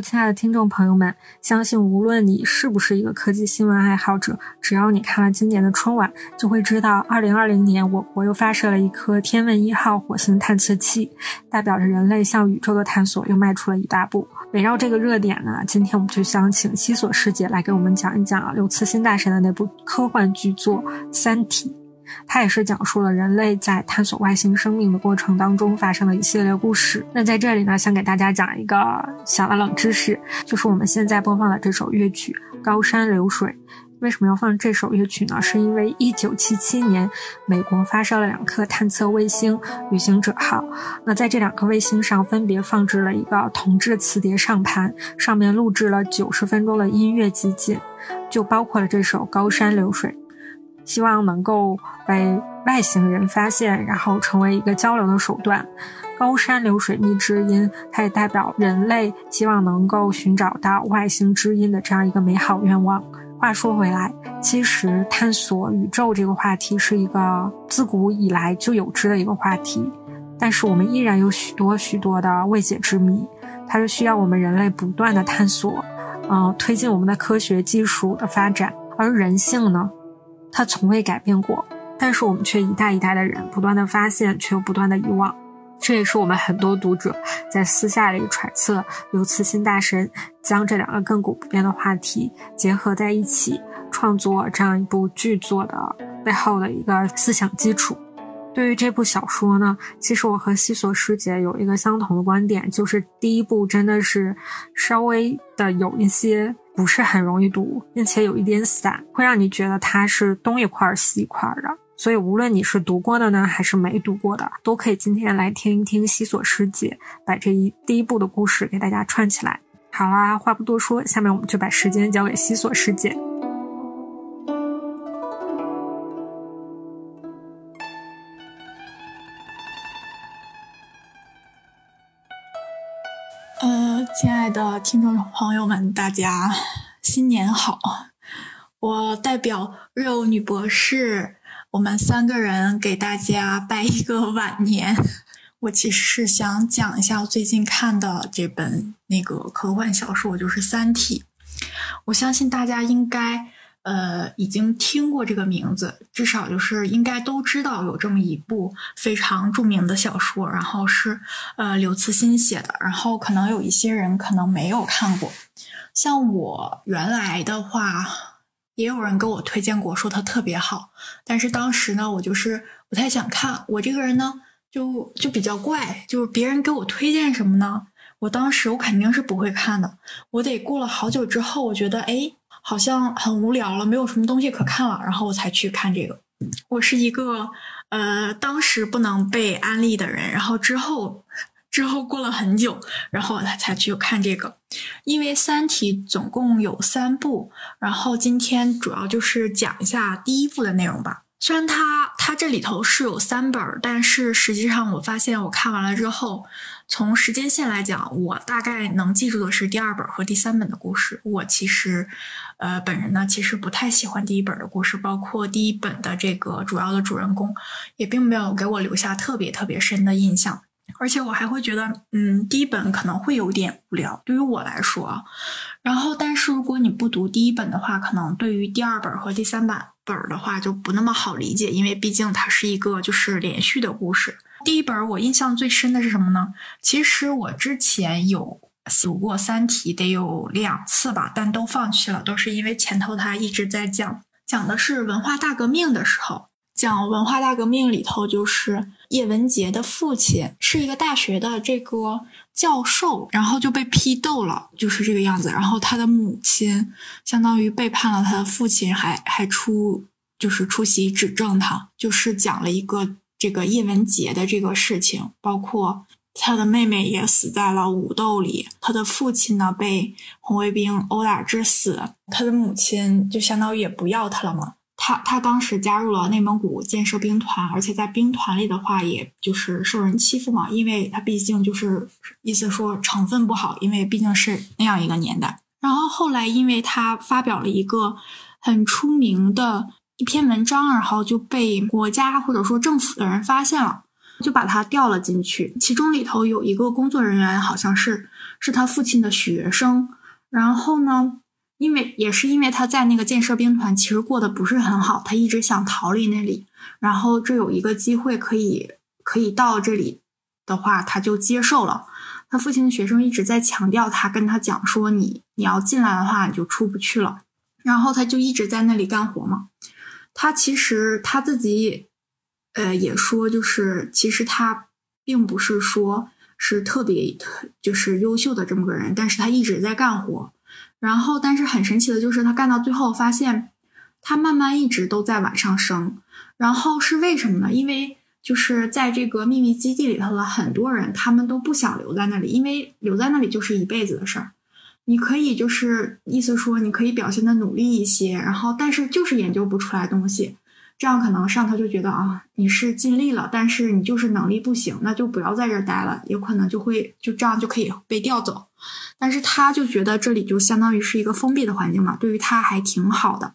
亲爱的听众朋友们，相信无论你是不是一个科技新闻爱好者，只要你看了今年的春晚，就会知道2020年我国又发射了一颗天问一号火星探测器，代表着人类向宇宙的探索又迈出了一大步。围绕这个热点呢，今天我们就想请西索师姐来给我们讲一讲刘慈欣大神的那部科幻巨作《三体》。它也是讲述了人类在探索外星生命的过程当中发生的一系列故事。那在这里呢，想给大家讲一个小的冷知识，就是我们现在播放的这首乐曲《高山流水》。为什么要放这首乐曲呢？是因为1977年，美国发射了两颗探测卫星“旅行者号”。那在这两颗卫星上，分别放置了一个铜制磁碟上盘，上面录制了90分钟的音乐集锦，就包括了这首《高山流水》。希望能够被外星人发现，然后成为一个交流的手段。高山流水觅知音，它也代表人类希望能够寻找到外星知音的这样一个美好愿望。话说回来，其实探索宇宙这个话题是一个自古以来就有之的一个话题，但是我们依然有许多许多的未解之谜，它是需要我们人类不断的探索，嗯，推进我们的科学技术的发展。而人性呢？它从未改变过，但是我们却一代一代的人不断的发现，却又不断的遗忘。这也是我们很多读者在私下里揣测刘慈欣大神将这两个亘古不变的话题结合在一起创作这样一部巨作的背后的一个思想基础。对于这部小说呢，其实我和西索师姐有一个相同的观点，就是第一部真的是稍微的有一些。不是很容易读，并且有一点散，会让你觉得它是东一块西一块的。所以无论你是读过的呢，还是没读过的，都可以今天来听一听西索师姐把这一第一部的故事给大家串起来。好啦，话不多说，下面我们就把时间交给西索师姐。的听众朋友们，大家新年好！我代表瑞欧女博士，我们三个人给大家拜一个晚年。我其实是想讲一下我最近看的这本那个科幻小说，就是《三体》。我相信大家应该。呃，已经听过这个名字，至少就是应该都知道有这么一部非常著名的小说，然后是呃刘慈欣写的，然后可能有一些人可能没有看过，像我原来的话，也有人给我推荐过，说它特别好，但是当时呢，我就是不太想看，我这个人呢就就比较怪，就是别人给我推荐什么呢，我当时我肯定是不会看的，我得过了好久之后，我觉得哎。好像很无聊了，没有什么东西可看了，然后我才去看这个。我是一个呃，当时不能被安利的人，然后之后之后过了很久，然后才才去看这个。因为《三体》总共有三部，然后今天主要就是讲一下第一部的内容吧。虽然它它这里头是有三本，但是实际上我发现我看完了之后。从时间线来讲，我大概能记住的是第二本和第三本的故事。我其实，呃，本人呢，其实不太喜欢第一本的故事，包括第一本的这个主要的主人公，也并没有给我留下特别特别深的印象。而且我还会觉得，嗯，第一本可能会有点无聊，对于我来说。然后，但是如果你不读第一本的话，可能对于第二本和第三版本的话就不那么好理解，因为毕竟它是一个就是连续的故事。第一本我印象最深的是什么呢？其实我之前有读过《三体》，得有两次吧，但都放弃了，都是因为前头他一直在讲，讲的是文化大革命的时候，讲文化大革命里头就是叶文洁的父亲是一个大学的这个教授，然后就被批斗了，就是这个样子。然后他的母亲相当于背叛了他的父亲，还还出就是出席指证他，就是讲了一个。这个叶文洁的这个事情，包括他的妹妹也死在了武斗里，他的父亲呢被红卫兵殴打致死，他的母亲就相当于也不要他了嘛。他他当时加入了内蒙古建设兵团，而且在兵团里的话，也就是受人欺负嘛，因为他毕竟就是意思说成分不好，因为毕竟是那样一个年代。然后后来，因为他发表了一个很出名的。一篇文章，然后就被国家或者说政府的人发现了，就把他调了进去。其中里头有一个工作人员，好像是是他父亲的学生。然后呢，因为也是因为他在那个建设兵团其实过得不是很好，他一直想逃离那里。然后这有一个机会可以可以到这里的话，他就接受了。他父亲的学生一直在强调他，跟他讲说：“你你要进来的话，你就出不去了。”然后他就一直在那里干活嘛。他其实他自己，呃，也说就是其实他并不是说是特别特就是优秀的这么个人，但是他一直在干活。然后，但是很神奇的就是他干到最后发现，他慢慢一直都在往上升。然后是为什么呢？因为。就是在这个秘密基地里头的很多人，他们都不想留在那里，因为留在那里就是一辈子的事儿。你可以就是意思说，你可以表现的努力一些，然后但是就是研究不出来东西，这样可能上头就觉得啊，你是尽力了，但是你就是能力不行，那就不要在这儿待了，有可能就会就这样就可以被调走。但是他就觉得这里就相当于是一个封闭的环境嘛，对于他还挺好的，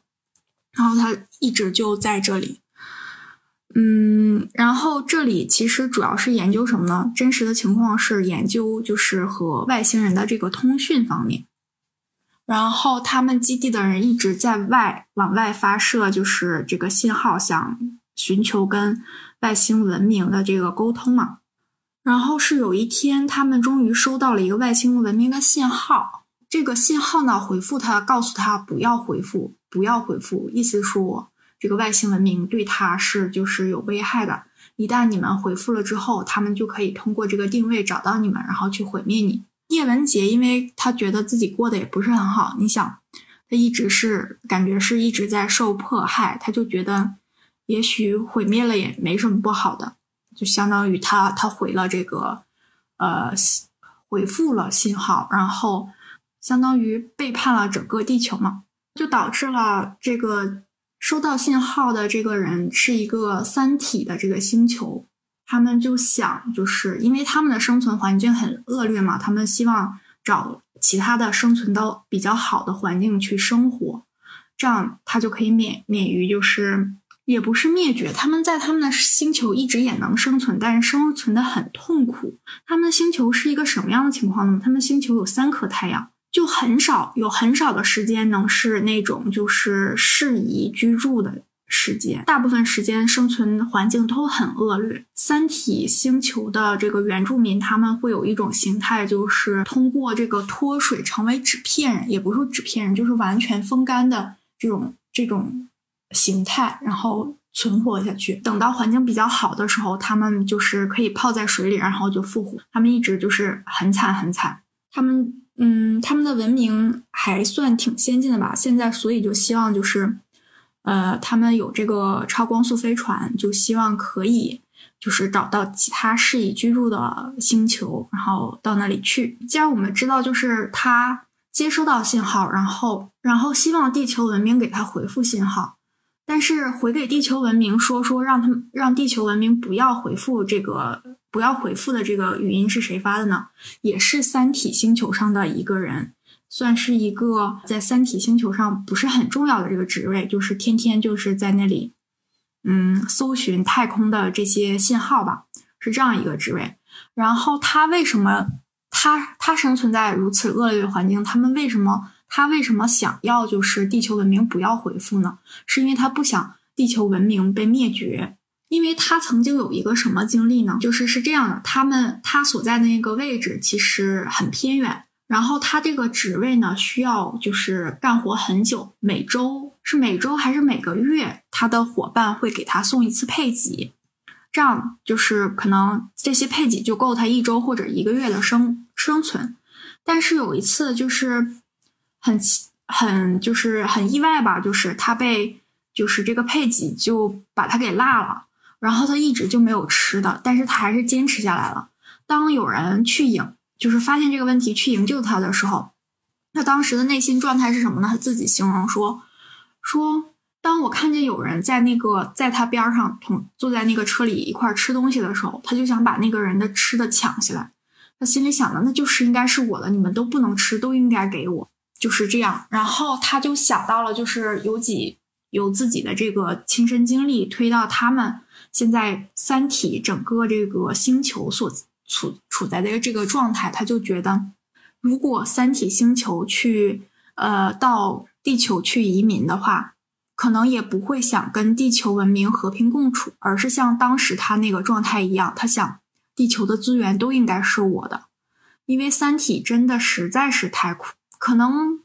然后他一直就在这里。嗯，然后这里其实主要是研究什么呢？真实的情况是研究就是和外星人的这个通讯方面。然后他们基地的人一直在外往外发射，就是这个信号，想寻求跟外星文明的这个沟通嘛。然后是有一天，他们终于收到了一个外星文明的信号。这个信号呢，回复他，告诉他不要回复，不要回复，意思说。这个外星文明对他是就是有危害的，一旦你们回复了之后，他们就可以通过这个定位找到你们，然后去毁灭你。叶文洁因为他觉得自己过得也不是很好，你想，他一直是感觉是一直在受迫害，他就觉得也许毁灭了也没什么不好的，就相当于他他回了这个呃回复了信号，然后相当于背叛了整个地球嘛，就导致了这个。收到信号的这个人是一个三体的这个星球，他们就想，就是因为他们的生存环境很恶劣嘛，他们希望找其他的生存到比较好的环境去生活，这样他就可以免免于就是也不是灭绝，他们在他们的星球一直也能生存，但是生存的很痛苦。他们的星球是一个什么样的情况呢？他们星球有三颗太阳。就很少有很少的时间能是那种就是适宜居住的时间，大部分时间生存环境都很恶劣。三体星球的这个原住民他们会有一种形态，就是通过这个脱水成为纸片人，也不是纸片人，就是完全风干的这种这种形态，然后存活下去。等到环境比较好的时候，他们就是可以泡在水里，然后就复活。他们一直就是很惨很惨，他们。嗯，他们的文明还算挺先进的吧？现在，所以就希望就是，呃，他们有这个超光速飞船，就希望可以就是找到其他适宜居住的星球，然后到那里去。既然我们知道，就是他接收到信号，然后然后希望地球文明给他回复信号，但是回给地球文明说说让他们让地球文明不要回复这个。不要回复的这个语音是谁发的呢？也是三体星球上的一个人，算是一个在三体星球上不是很重要的这个职位，就是天天就是在那里，嗯，搜寻太空的这些信号吧，是这样一个职位。然后他为什么他他生存在如此恶劣的环境？他们为什么他为什么想要就是地球文明不要回复呢？是因为他不想地球文明被灭绝。因为他曾经有一个什么经历呢？就是是这样的，他们他所在的那个位置其实很偏远，然后他这个职位呢需要就是干活很久，每周是每周还是每个月，他的伙伴会给他送一次配给，这样就是可能这些配给就够他一周或者一个月的生生存。但是有一次就是很很就是很意外吧，就是他被就是这个配给就把他给落了。然后他一直就没有吃的，但是他还是坚持下来了。当有人去营，就是发现这个问题去营救他的时候，他当时的内心状态是什么呢？他自己形容说：“说当我看见有人在那个在他边上同坐在那个车里一块吃东西的时候，他就想把那个人的吃的抢下来。他心里想的那就是应该是我的，你们都不能吃，都应该给我，就是这样。然后他就想到了，就是有几有自己的这个亲身经历推到他们。”现在三体整个这个星球所处处在的这个状态，他就觉得，如果三体星球去呃到地球去移民的话，可能也不会想跟地球文明和平共处，而是像当时他那个状态一样，他想地球的资源都应该是我的，因为三体真的实在是太苦，可能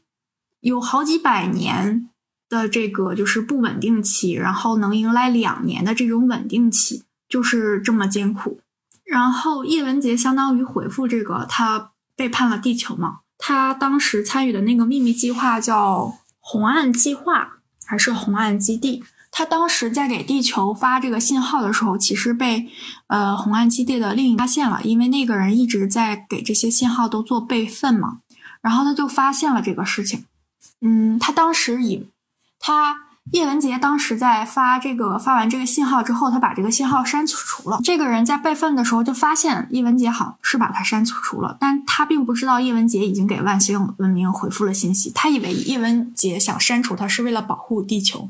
有好几百年的这个就是不稳定期，然后能迎来两年的这种稳定期，就是这么艰苦。然后叶文洁相当于回复这个他。背叛了地球嘛？他当时参与的那个秘密计划叫红岸计划，还是红岸基地？他当时在给地球发这个信号的时候，其实被呃红岸基地的另一发现了，因为那个人一直在给这些信号都做备份嘛。然后他就发现了这个事情。嗯，他当时以他。叶文洁当时在发这个发完这个信号之后，他把这个信号删除了。这个人在备份的时候就发现叶文洁好像是把他删除了，但他并不知道叶文洁已经给外星文明回复了信息。他以为叶文洁想删除他是为了保护地球，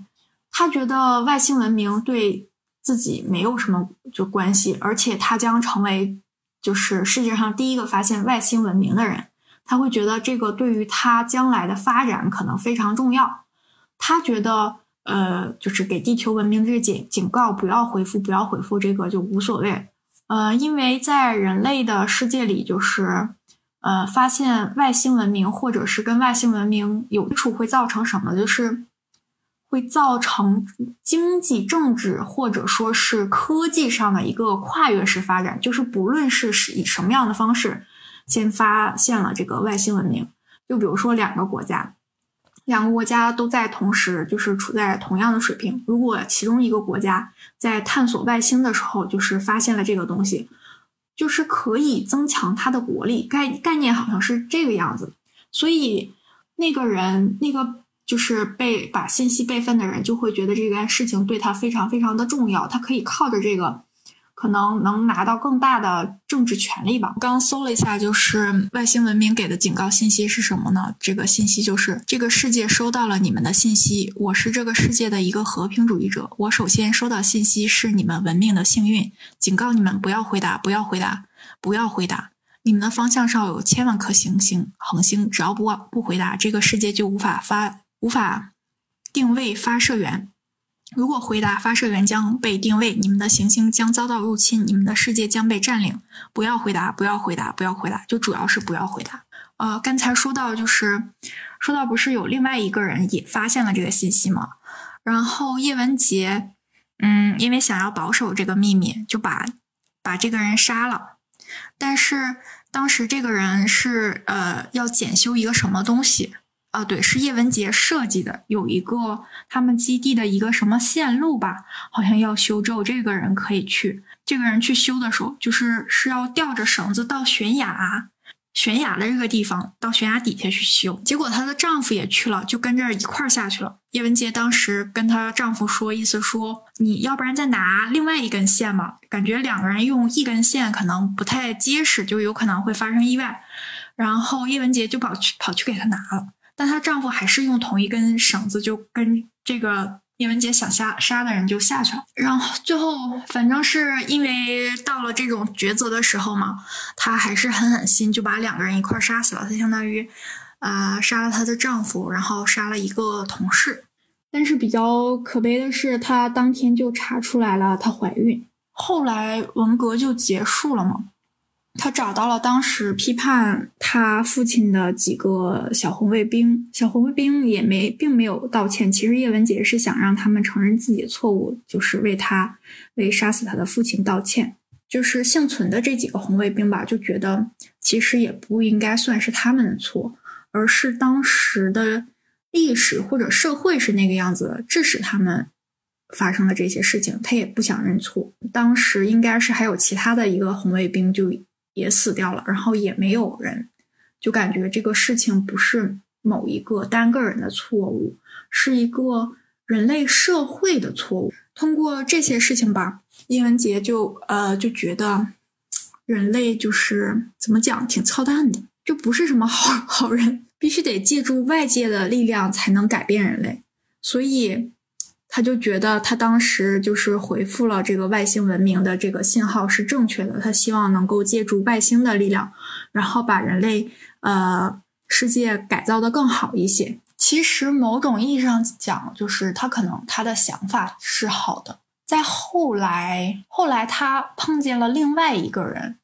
他觉得外星文明对自己没有什么就关系，而且他将成为就是世界上第一个发现外星文明的人。他会觉得这个对于他将来的发展可能非常重要。他觉得，呃，就是给地球文明这个警警告，不要回复，不要回复，这个就无所谓。呃，因为在人类的世界里，就是，呃，发现外星文明或者是跟外星文明有接触，会造成什么？就是会造成经济、政治或者说是科技上的一个跨越式发展。就是不论是是以什么样的方式，先发现了这个外星文明，就比如说两个国家。两个国家都在同时，就是处在同样的水平。如果其中一个国家在探索外星的时候，就是发现了这个东西，就是可以增强它的国力。概概念好像是这个样子。所以那个人，那个就是被把信息备份的人，就会觉得这件事情对他非常非常的重要。他可以靠着这个。可能能拿到更大的政治权利吧。刚搜了一下，就是外星文明给的警告信息是什么呢？这个信息就是这个世界收到了你们的信息，我是这个世界的一个和平主义者。我首先收到信息是你们文明的幸运，警告你们不要回答，不要回答，不要回答。你们的方向上有千万颗行星、恒星，只要不不回答，这个世界就无法发无法定位发射源。如果回答发射源将被定位，你们的行星将遭到入侵，你们的世界将被占领。不要回答，不要回答，不要回答，就主要是不要回答。呃，刚才说到就是说到不是有另外一个人也发现了这个信息吗？然后叶文洁，嗯，因为想要保守这个秘密，就把把这个人杀了。但是当时这个人是呃要检修一个什么东西。啊，对，是叶文洁设计的，有一个他们基地的一个什么线路吧，好像要修，只有这个人可以去。这个人去修的时候，就是是要吊着绳子到悬崖，悬崖的这个地方，到悬崖底下去修。结果她的丈夫也去了，就跟着一块儿下去了。叶文洁当时跟她丈夫说，意思说你要不然再拿另外一根线嘛，感觉两个人用一根线可能不太结实，就有可能会发生意外。然后叶文洁就跑去跑去给他拿了。但她丈夫还是用同一根绳子，就跟这个叶文洁想杀杀的人就下去了。然后最后，反正是因为到了这种抉择的时候嘛，她还是狠狠心，就把两个人一块杀死了。她相当于，啊，杀了她的丈夫，然后杀了一个同事。但是比较可悲的是，她当天就查出来了她怀孕。后来文革就结束了嘛。他找到了当时批判他父亲的几个小红卫兵，小红卫兵也没并没有道歉。其实叶文洁是想让他们承认自己的错误，就是为他为杀死他的父亲道歉。就是幸存的这几个红卫兵吧，就觉得其实也不应该算是他们的错，而是当时的历史或者社会是那个样子，致使他们发生了这些事情。他也不想认错。当时应该是还有其他的一个红卫兵就。也死掉了，然后也没有人，就感觉这个事情不是某一个单个人的错误，是一个人类社会的错误。通过这些事情吧，叶文洁就呃就觉得人类就是怎么讲，挺操蛋的，就不是什么好 好人，必须得借助外界的力量才能改变人类。所以他就觉得他当时就是回复了这个外星文明的这个信号是正确的，他希望能够借助外星的力量，然后把人类呃世界改造的更好一些。其实某种意义上讲，就是他可能他的想法是好的。在后来，后来他碰见了另外一个人，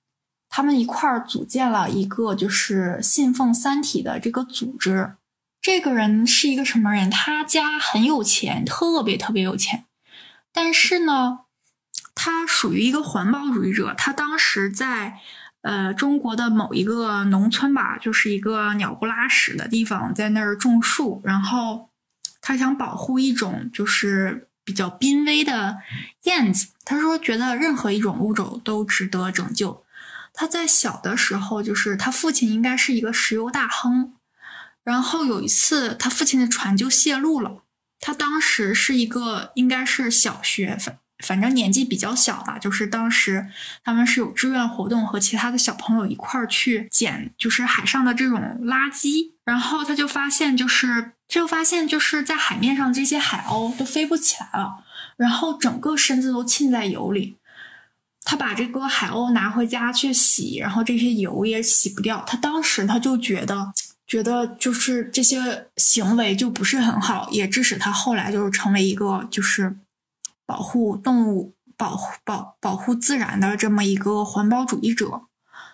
他们一块儿组建了一个就是信奉三体的这个组织。这个人是一个什么人？他家很有钱，特别特别有钱。但是呢，他属于一个环保主义者。他当时在呃中国的某一个农村吧，就是一个鸟不拉屎的地方，在那儿种树。然后他想保护一种就是比较濒危的燕子。他说，觉得任何一种物种都值得拯救。他在小的时候，就是他父亲应该是一个石油大亨。然后有一次，他父亲的船就泄露了。他当时是一个应该是小学，反反正年纪比较小吧。就是当时他们是有志愿活动，和其他的小朋友一块儿去捡，就是海上的这种垃圾。然后他就发现，就是就发现就是在海面上这些海鸥都飞不起来了，然后整个身子都浸在油里。他把这个海鸥拿回家去洗，然后这些油也洗不掉。他当时他就觉得。觉得就是这些行为就不是很好，也致使他后来就是成为一个就是保护动物、保护保保护自然的这么一个环保主义者。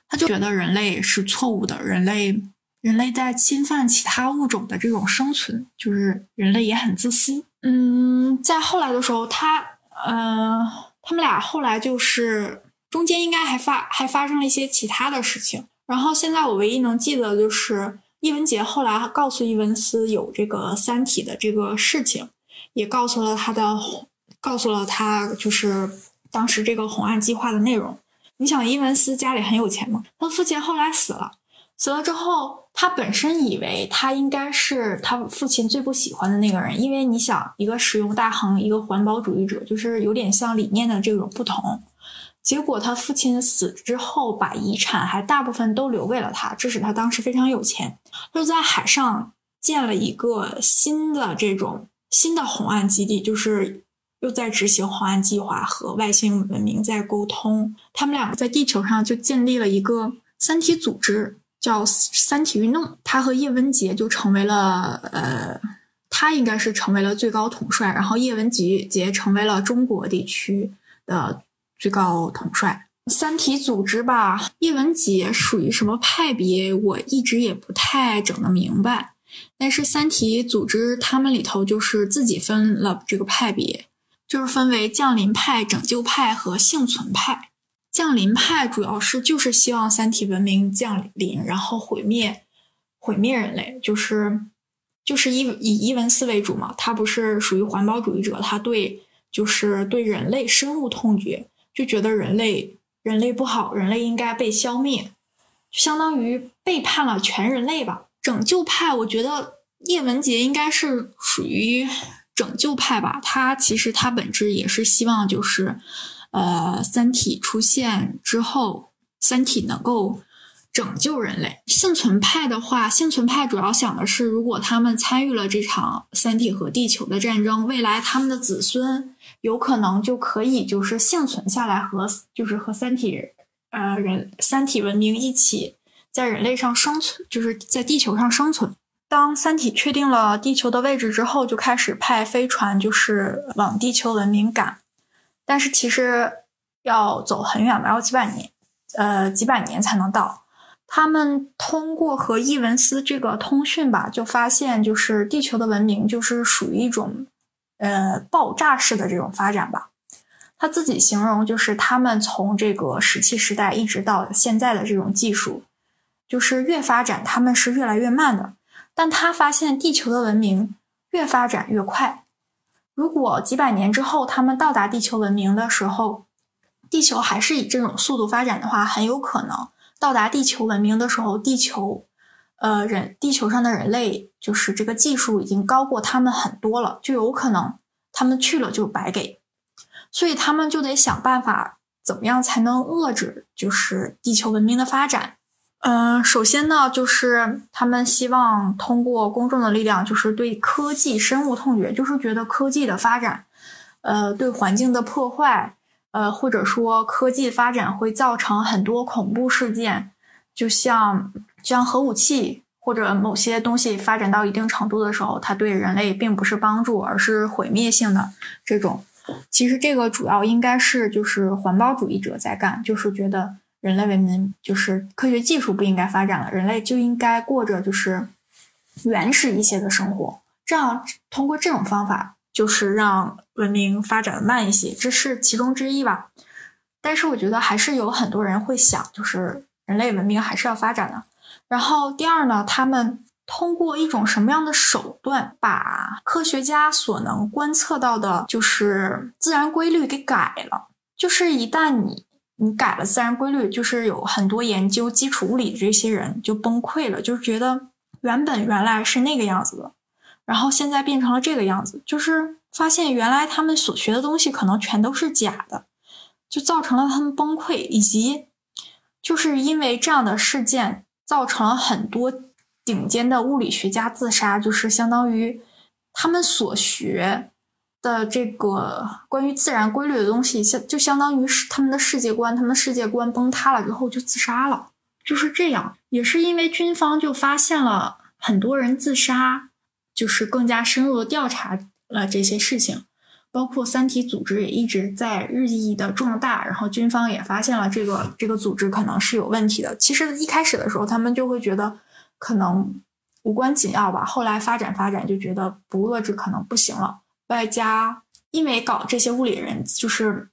他就觉得人类是错误的，人类人类在侵犯其他物种的这种生存，就是人类也很自私。嗯，在后来的时候，他呃，他们俩后来就是中间应该还发还发生了一些其他的事情。然后现在我唯一能记得就是。伊文洁后来告诉伊文斯有这个《三体》的这个事情，也告诉了他的，告诉了他就是当时这个红岸计划的内容。你想，伊文斯家里很有钱吗？他父亲后来死了，死了之后，他本身以为他应该是他父亲最不喜欢的那个人，因为你想，一个石油大亨，一个环保主义者，就是有点像理念的这种不同。结果他父亲死之后，把遗产还大部分都留给了他，这使他当时非常有钱。就在海上建了一个新的这种新的红岸基地，就是又在执行红岸计划和外星文明在沟通。他们两个在地球上就建立了一个三体组织，叫三体运动。他和叶文洁就成为了呃，他应该是成为了最高统帅，然后叶文洁洁成为了中国地区的。最高统帅，三体组织吧，叶文洁属于什么派别？我一直也不太整得明白。但是三体组织他们里头就是自己分了这个派别，就是分为降临派、拯救派和幸存派。降临派主要是就是希望三体文明降临，然后毁灭毁灭人类，就是就是以以伊文斯为主嘛。他不是属于环保主义者，他对就是对人类深恶痛绝。就觉得人类人类不好，人类应该被消灭，相当于背叛了全人类吧。拯救派，我觉得叶文洁应该是属于拯救派吧。他其实他本质也是希望就是，呃，三体出现之后，三体能够。拯救人类，幸存派的话，幸存派主要想的是，如果他们参与了这场三体和地球的战争，未来他们的子孙有可能就可以就是幸存下来，和就是和三体呃人三体文明一起在人类上生存，就是在地球上生存。当三体确定了地球的位置之后，就开始派飞船就是往地球文明赶，但是其实要走很远吧，要几百年，呃几百年才能到。他们通过和伊文斯这个通讯吧，就发现就是地球的文明就是属于一种，呃，爆炸式的这种发展吧。他自己形容就是他们从这个石器时代一直到现在的这种技术，就是越发展他们是越来越慢的。但他发现地球的文明越发展越快。如果几百年之后他们到达地球文明的时候，地球还是以这种速度发展的话，很有可能。到达地球文明的时候，地球，呃，人地球上的人类就是这个技术已经高过他们很多了，就有可能他们去了就白给，所以他们就得想办法怎么样才能遏制就是地球文明的发展。嗯，首先呢，就是他们希望通过公众的力量，就是对科技深恶痛绝，就是觉得科技的发展，呃，对环境的破坏，呃，或者说科技发展会造成很多恐怖事件，就像像核武器或者某些东西发展到一定程度的时候，它对人类并不是帮助，而是毁灭性的这种。其实这个主要应该是就是环保主义者在干，就是觉得。人类文明就是科学技术不应该发展了，人类就应该过着就是原始一些的生活。这样通过这种方法，就是让文明发展的慢一些，这是其中之一吧。但是我觉得还是有很多人会想，就是人类文明还是要发展的。然后第二呢，他们通过一种什么样的手段，把科学家所能观测到的，就是自然规律给改了。就是一旦你。你改了自然规律，就是有很多研究基础物理的这些人就崩溃了，就是觉得原本原来是那个样子的，然后现在变成了这个样子，就是发现原来他们所学的东西可能全都是假的，就造成了他们崩溃，以及就是因为这样的事件，造成了很多顶尖的物理学家自杀，就是相当于他们所学。的这个关于自然规律的东西，相就相当于是他们的世界观，他们世界观崩塌了之后就自杀了，就是这样。也是因为军方就发现了很多人自杀，就是更加深入的调查了这些事情，包括三体组织也一直在日益的壮大，然后军方也发现了这个这个组织可能是有问题的。其实一开始的时候，他们就会觉得可能无关紧要吧，后来发展发展就觉得不遏制可能不行了。外加，因为搞这些物理人就是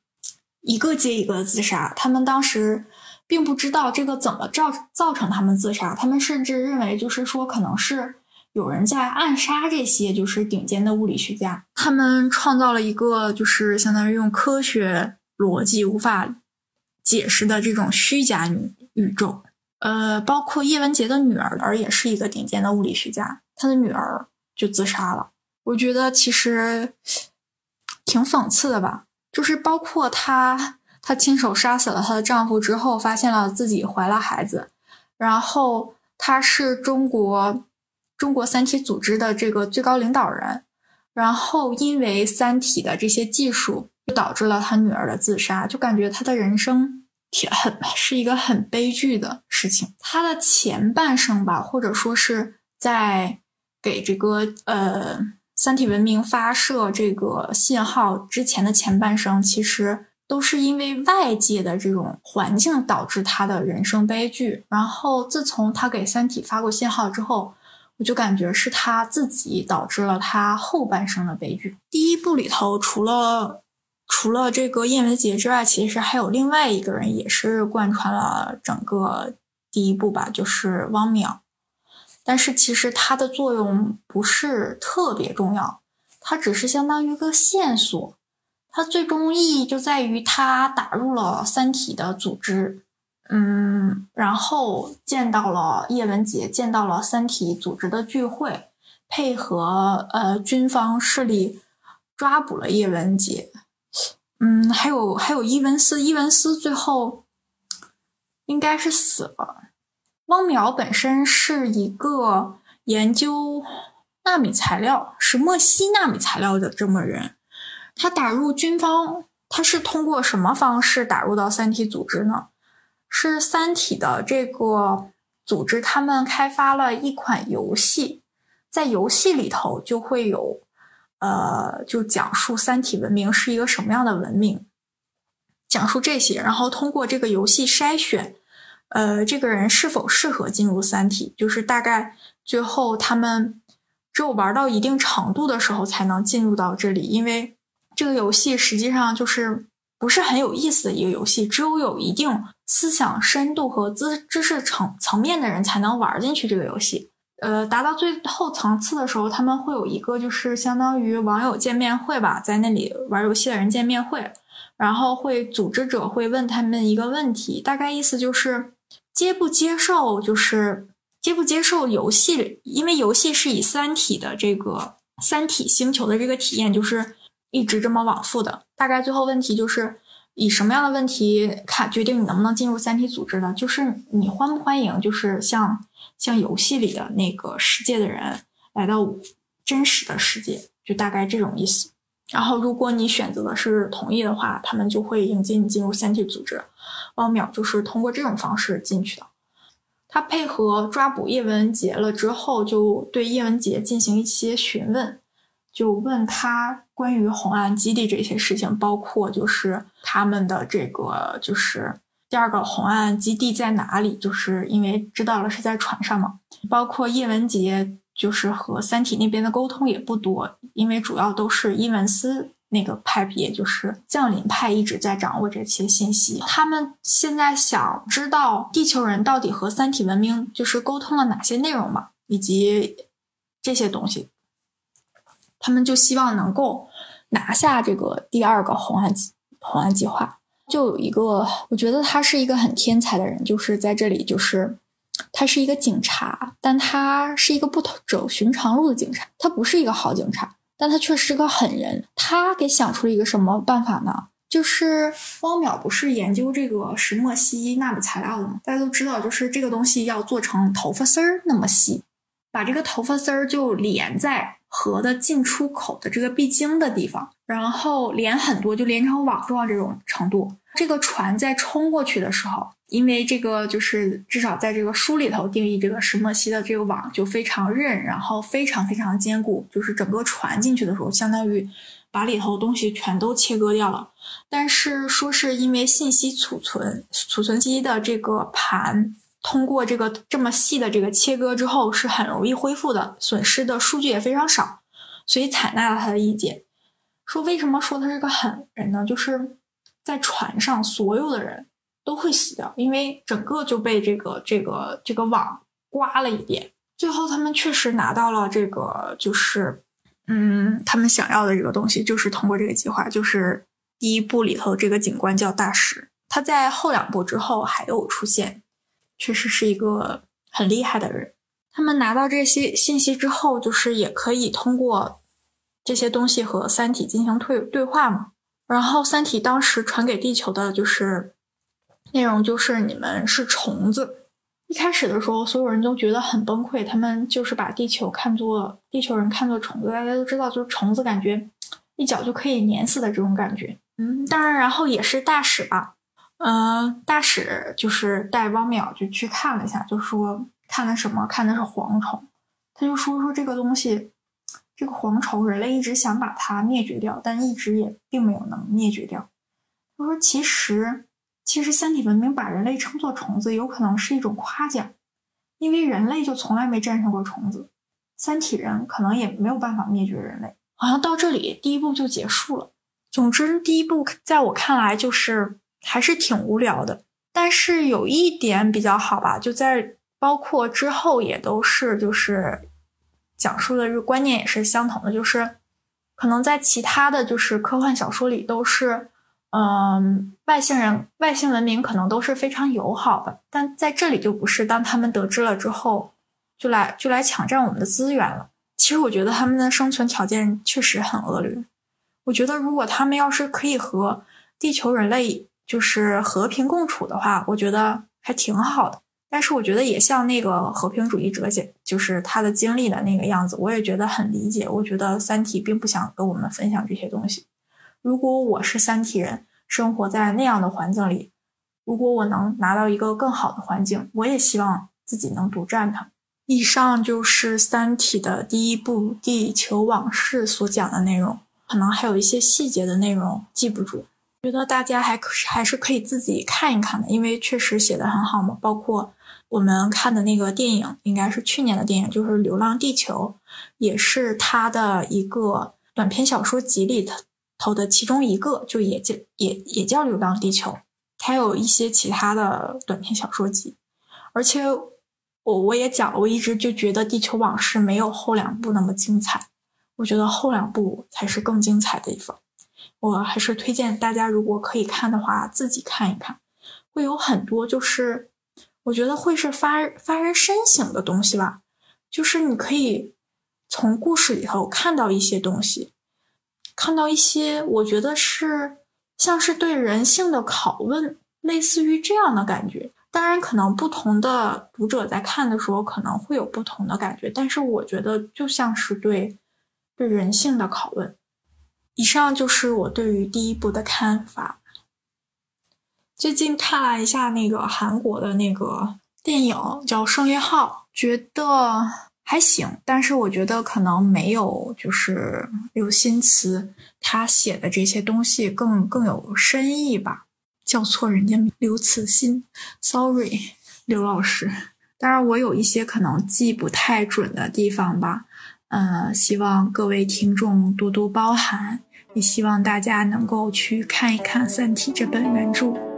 一个接一个的自杀，他们当时并不知道这个怎么造造成他们自杀，他们甚至认为就是说可能是有人在暗杀这些就是顶尖的物理学家，他们创造了一个就是相当于用科学逻辑无法解释的这种虚假宇宇宙。呃，包括叶文洁的女儿，也是一个顶尖的物理学家，他的女儿就自杀了。我觉得其实挺讽刺的吧，就是包括她，她亲手杀死了她的丈夫之后，发现了自己怀了孩子，然后她是中国中国三体组织的这个最高领导人，然后因为三体的这些技术，就导致了他女儿的自杀，就感觉他的人生挺很是一个很悲剧的事情。他的前半生吧，或者说是在给这个呃。三体文明发射这个信号之前的前半生，其实都是因为外界的这种环境导致他的人生悲剧。然后自从他给三体发过信号之后，我就感觉是他自己导致了他后半生的悲剧。第一部里头，除了除了这个叶文洁之外，其实还有另外一个人也是贯穿了整个第一部吧，就是汪淼。但是其实它的作用不是特别重要，它只是相当于一个线索。它最终意义就在于它打入了三体的组织，嗯，然后见到了叶文洁，见到了三体组织的聚会，配合呃军方势力抓捕了叶文洁，嗯，还有还有伊文斯，伊文斯最后应该是死了。汪淼本身是一个研究纳米材料、石墨烯纳米材料的这么人，他打入军方，他是通过什么方式打入到三体组织呢？是三体的这个组织，他们开发了一款游戏，在游戏里头就会有，呃，就讲述三体文明是一个什么样的文明，讲述这些，然后通过这个游戏筛选。呃，这个人是否适合进入三体？就是大概最后他们只有玩到一定程度的时候才能进入到这里，因为这个游戏实际上就是不是很有意思的一个游戏，只有有一定思想深度和知知识层层面的人才能玩进去这个游戏。呃，达到最后层次的时候，他们会有一个就是相当于网友见面会吧，在那里玩游戏的人见面会，然后会组织者会问他们一个问题，大概意思就是。接不接受就是接不接受游戏，因为游戏是以三体的这个三体星球的这个体验，就是一直这么往复的。大概最后问题就是，以什么样的问题看决定你能不能进入三体组织的，就是你欢不欢迎，就是像像游戏里的那个世界的人来到真实的世界，就大概这种意思。然后如果你选择的是同意的话，他们就会迎接你进入三体组织。汪淼就是通过这种方式进去的。他配合抓捕叶文洁了之后，就对叶文洁进行一些询问。就问他关于红岸基地这些事情，包括就是他们的这个就是第二个红岸基地在哪里？就是因为知道了是在船上嘛。包括叶文洁就是和三体那边的沟通也不多，因为主要都是伊文斯那个派别，就是降临派一直在掌握这些信息。他们现在想知道地球人到底和三体文明就是沟通了哪些内容嘛，以及这些东西。他们就希望能够拿下这个第二个红岸红岸计划。就有一个，我觉得他是一个很天才的人，就是在这里，就是他是一个警察，但他是一个不走寻常路的警察。他不是一个好警察，但他却是个狠人。他给想出了一个什么办法呢？就是汪淼不是研究这个石墨烯纳米材料的吗？大家都知道，就是这个东西要做成头发丝儿那么细，把这个头发丝儿就连在。河的进出口的这个必经的地方，然后连很多就连成网状这种程度。这个船在冲过去的时候，因为这个就是至少在这个书里头定义这个石墨烯的这个网就非常韧，然后非常非常坚固。就是整个船进去的时候，相当于把里头东西全都切割掉了。但是说是因为信息储存储存机的这个盘。通过这个这么细的这个切割之后是很容易恢复的，损失的数据也非常少，所以采纳了他的意见。说为什么说他是个狠人呢？就是在船上所有的人都会死掉，因为整个就被这个这个这个网刮了一遍。最后他们确实拿到了这个，就是嗯，他们想要的这个东西，就是通过这个计划，就是第一部里头这个警官叫大石，他在后两部之后还有出现。确实是一个很厉害的人。他们拿到这些信息之后，就是也可以通过这些东西和三体进行对对话嘛。然后三体当时传给地球的就是内容，就是你们是虫子。一开始的时候，所有人都觉得很崩溃，他们就是把地球看作地球人看作虫子。大家都知道，就是虫子感觉一脚就可以碾死的这种感觉。嗯，当然，然后也是大使吧。嗯，大使就是带汪淼就去看了一下，就说看的什么？看的是蝗虫。他就说说这个东西，这个蝗虫，人类一直想把它灭绝掉，但一直也并没有能灭绝掉。他说其实，其实三体文明把人类称作虫子，有可能是一种夸奖，因为人类就从来没战胜过虫子，三体人可能也没有办法灭绝人类。好像到这里第一部就结束了。总之，第一部在我看来就是。还是挺无聊的，但是有一点比较好吧，就在包括之后也都是就是讲述的这个观念也是相同的，就是可能在其他的就是科幻小说里都是，嗯，外星人、外星文明可能都是非常友好的，但在这里就不是，当他们得知了之后，就来就来抢占我们的资源了。其实我觉得他们的生存条件确实很恶劣，我觉得如果他们要是可以和地球人类。就是和平共处的话，我觉得还挺好的。但是我觉得也像那个和平主义者写，就是他的经历的那个样子，我也觉得很理解。我觉得《三体》并不想跟我们分享这些东西。如果我是三体人，生活在那样的环境里，如果我能拿到一个更好的环境，我也希望自己能独占它。以上就是《三体》的第一部《地球往事》所讲的内容，可能还有一些细节的内容记不住。觉得大家还可还是可以自己看一看的，因为确实写的很好嘛。包括我们看的那个电影，应该是去年的电影，就是《流浪地球》，也是他的一个短篇小说集里头的其中一个，就也叫也也叫《流浪地球》。还有一些其他的短篇小说集，而且我我也讲了，我一直就觉得《地球往事》没有后两部那么精彩，我觉得后两部才是更精彩的一方。我还是推荐大家，如果可以看的话，自己看一看，会有很多就是我觉得会是发发人深省的东西吧。就是你可以从故事里头看到一些东西，看到一些我觉得是像是对人性的拷问，类似于这样的感觉。当然，可能不同的读者在看的时候可能会有不同的感觉，但是我觉得就像是对对人性的拷问。以上就是我对于第一部的看法。最近看了一下那个韩国的那个电影，叫《胜利号》，觉得还行，但是我觉得可能没有就是刘心慈他写的这些东西更更有深意吧。叫错人家名，刘慈欣，sorry，刘老师。当然，我有一些可能记不太准的地方吧，嗯，希望各位听众多多包涵，也希望大家能够去看一看《三体》这本原著。